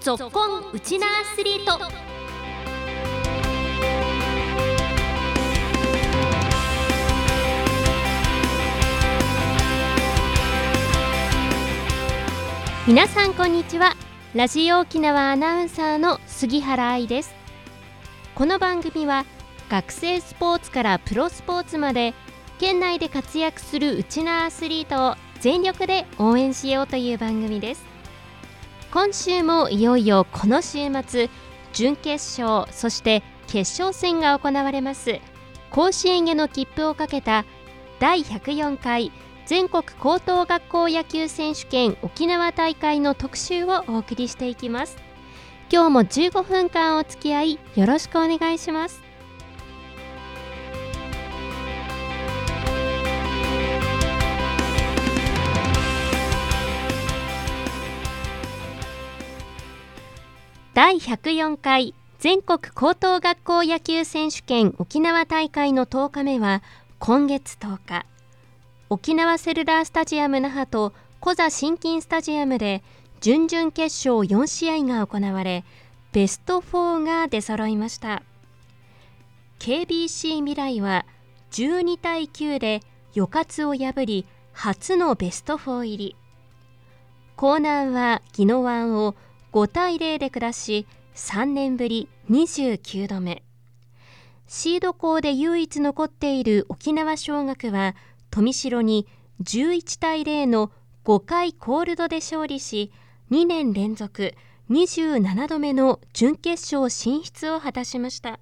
ぞっこんウチナアスリート。皆さんこんにちは。ラジオ沖縄アナウンサーの杉原愛です。この番組は学生スポーツからプロスポーツまで県内で活躍するうちなアスリートを全力で応援しようという番組です。今週もいよいよこの週末準決勝そして決勝戦が行われます。甲子園への切符をかけた第104回全国高等学校野球選手権沖縄大会の特集をお送りしていきます。今日も15分間お付き合いよろしくお願いします。第104回全国高等学校野球選手権沖縄大会の10日目は今月10日。沖縄セルラースタジアム那覇とコザ新金スタジアムで準々決勝4試合が行われベスト4が出揃いました。KBC 未来は12対9で予勝を破り初のベスト4入り。江南は宜野湾を5対0で下し3年ぶり29度目。シード校で唯一残っている沖縄尚学は富城に11対0の5回コールドで勝利し2年連続27度目の準決勝進出を果たしました。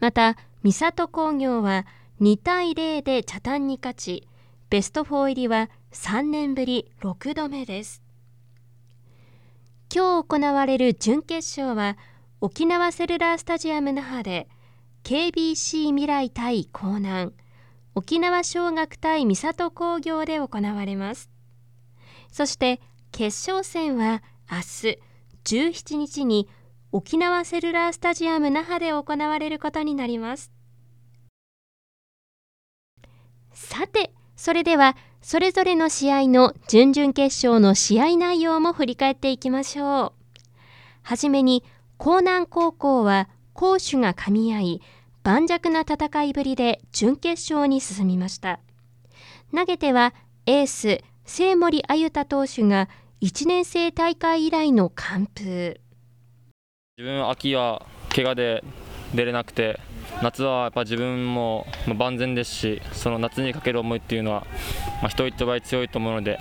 また三郷工業は2対0で茶炭に勝ちベスト4入りは3年ぶり6度目です。今日行われる準決勝は沖縄セルラースタジアム那覇で KBC 未来対江南沖縄尚学対三郷工業で行われます。そして決勝戦は明日17日に沖縄セルラースタジアム那覇で行われることになります。さてそれではそれぞれの試合の準々決勝の試合内容も振り返っていきましょう。はじめに江南高校は攻守が噛み合い盤石な戦いぶりで準決勝に進みました。投げてはエース清森あゆた投手が1年生大会以来の完封。自分秋は怪我で出れなくて夏はやっぱ自分も万全ですしその夏にかける思いっていうのは、まあ、人一倍強いと思うので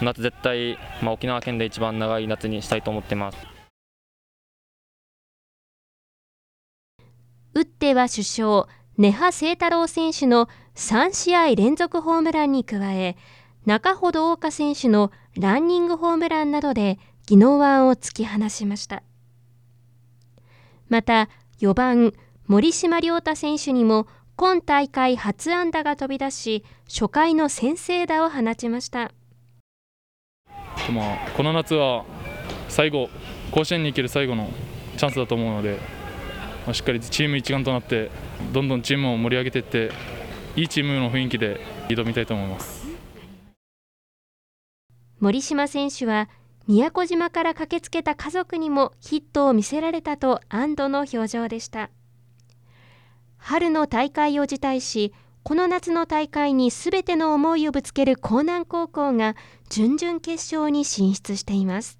夏絶対、まあ、沖縄県で一番長い夏にしたいと思ってます。打っては首相根葉清太郎選手の3試合連続ホームランに加え中穂大岡選手のランニングホームランなどで宜野湾を突き放しました。また4番森島亮太選手にも今大会初安打が飛び出し初回の先制打を放ちました。まあ、この夏は最後甲子園に行ける最後のチャンスだと思うので、まあ、しっかりチーム一丸となってどんどんチームを盛り上げていっていいチームの雰囲気で挑みたいと思います。森島選手は宮古島から駆けつけた家族にもヒットを見せられたと安堵の表情でした春の大会を辞退しこの夏の大会にすべての思いをぶつける江南高校が準々決勝に進出しています。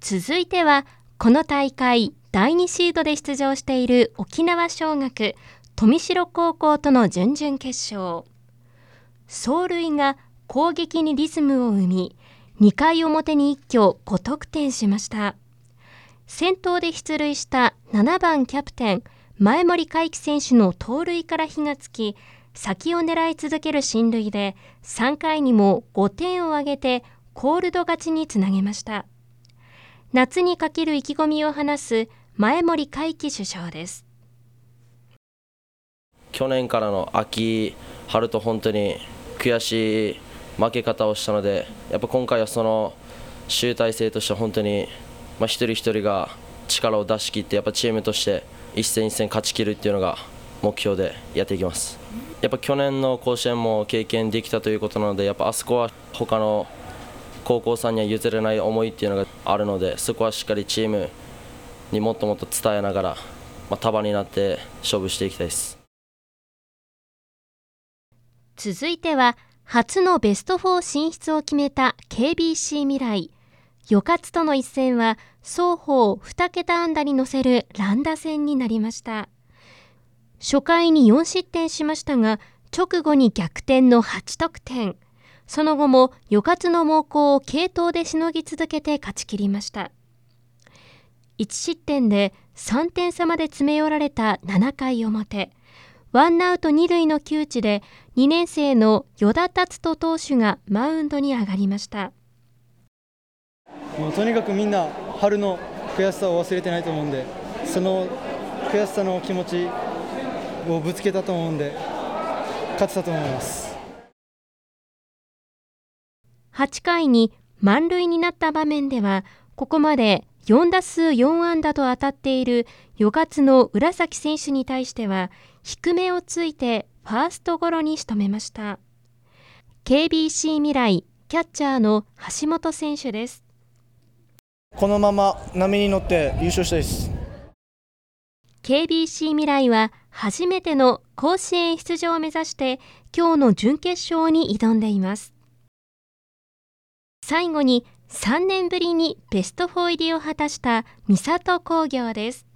続いてはこの大会第2シードで出場している沖縄尚学富城高校との準々決勝。走塁が攻撃にリズムを生み2回表に一挙5得点しました。先頭で出塁した7番キャプテン前森海輝選手の盗塁から火がつき先を狙い続ける進塁で3回にも5点を挙げてコールド勝ちにつなげました。夏にかける意気込みを話す前森海輝首相です。去年からの秋春と本当に悔しい負け方をしたのでやっぱ今回はその集大成として本当にまあ、一人一人が力を出し切ってやっぱチームとして一戦一戦勝ち切るっていうのが目標でやっていきます。やっぱ去年の甲子園も経験できたということなのでやっぱあそこは他の高校さんには譲れない思いっていうのがあるのでそこはしっかりチームにもっともっと伝えながら、まあ、束になって勝負していきたいです。続いては初のベスト4進出を決めた KBC 未来。予勝との一戦は双方2桁安打に乗せる乱打戦になりました。初回に4失点しましたが直後に逆転の8得点。その後も予勝の猛攻を継投でしのぎ続けて勝ち切りました。1失点で3点差まで詰め寄られた7回表。ワンアウト2塁の窮地で2年生の与田達人投手がマウンドに上がりました。もうとにかくみんな春の悔しさを忘れてないと思うんでその悔しさの気持ちをぶつけたと思うんで勝てたと思います。8回に満塁になった場面ではここまで4打数4安打と当たっている与勝の浦崎選手に対しては低めをついてファーストゴロに仕留めました。KBC 未来キャッチャーの橋本選手です。このまま波に乗って優勝したいです。KBC 未来は初めての甲子園出場を目指して今日の準決勝に挑んでいます。最後に3年ぶりにベスト4入りを果たした三郷工業です。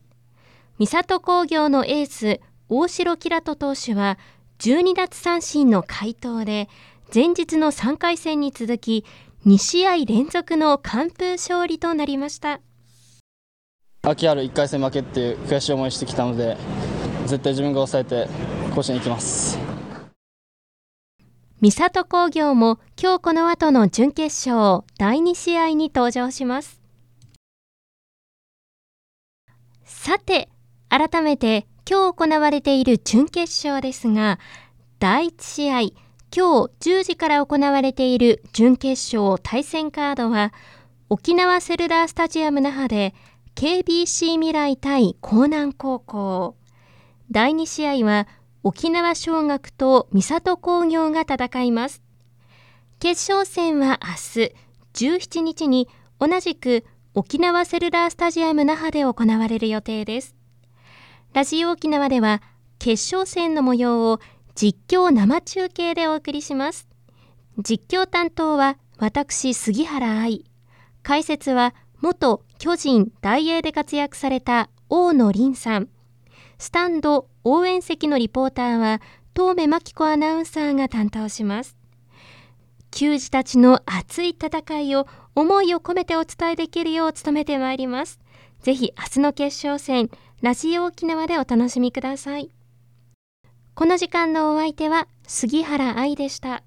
三郷工業のエース大城キラト投手は12奪三振の快投で前日の3回戦に続き2試合連続の完封勝利となりました。秋ある1回戦負けっていう悔しい思いしてきたので絶対自分が抑えて甲子園行きます。三郷工業も今日この後の準決勝第2試合に登場します。さて改めて今日行われている準決勝ですが第1試合今日10時から行われている準決勝対戦カードは沖縄セルラースタジアム那覇で KBC 未来対江南高校。第2試合は沖縄尚学と三郷工業が戦います。決勝戦は明日17日に同じく沖縄セルラースタジアム那覇で行われる予定です。ラジオ沖縄では決勝戦の模様を実況生中継でお送りします。実況担当は私杉原愛。解説は元巨人大英で活躍された大野凛さん。スタンド応援席のリポーターは東目真紀子アナウンサーが担当します。球児たちの熱い戦いを思いを込めてお伝えできるよう努めてまいります。ぜひ明日の決勝戦ラジオ沖縄でお楽しみください。この時間のお相手は杉原愛でした。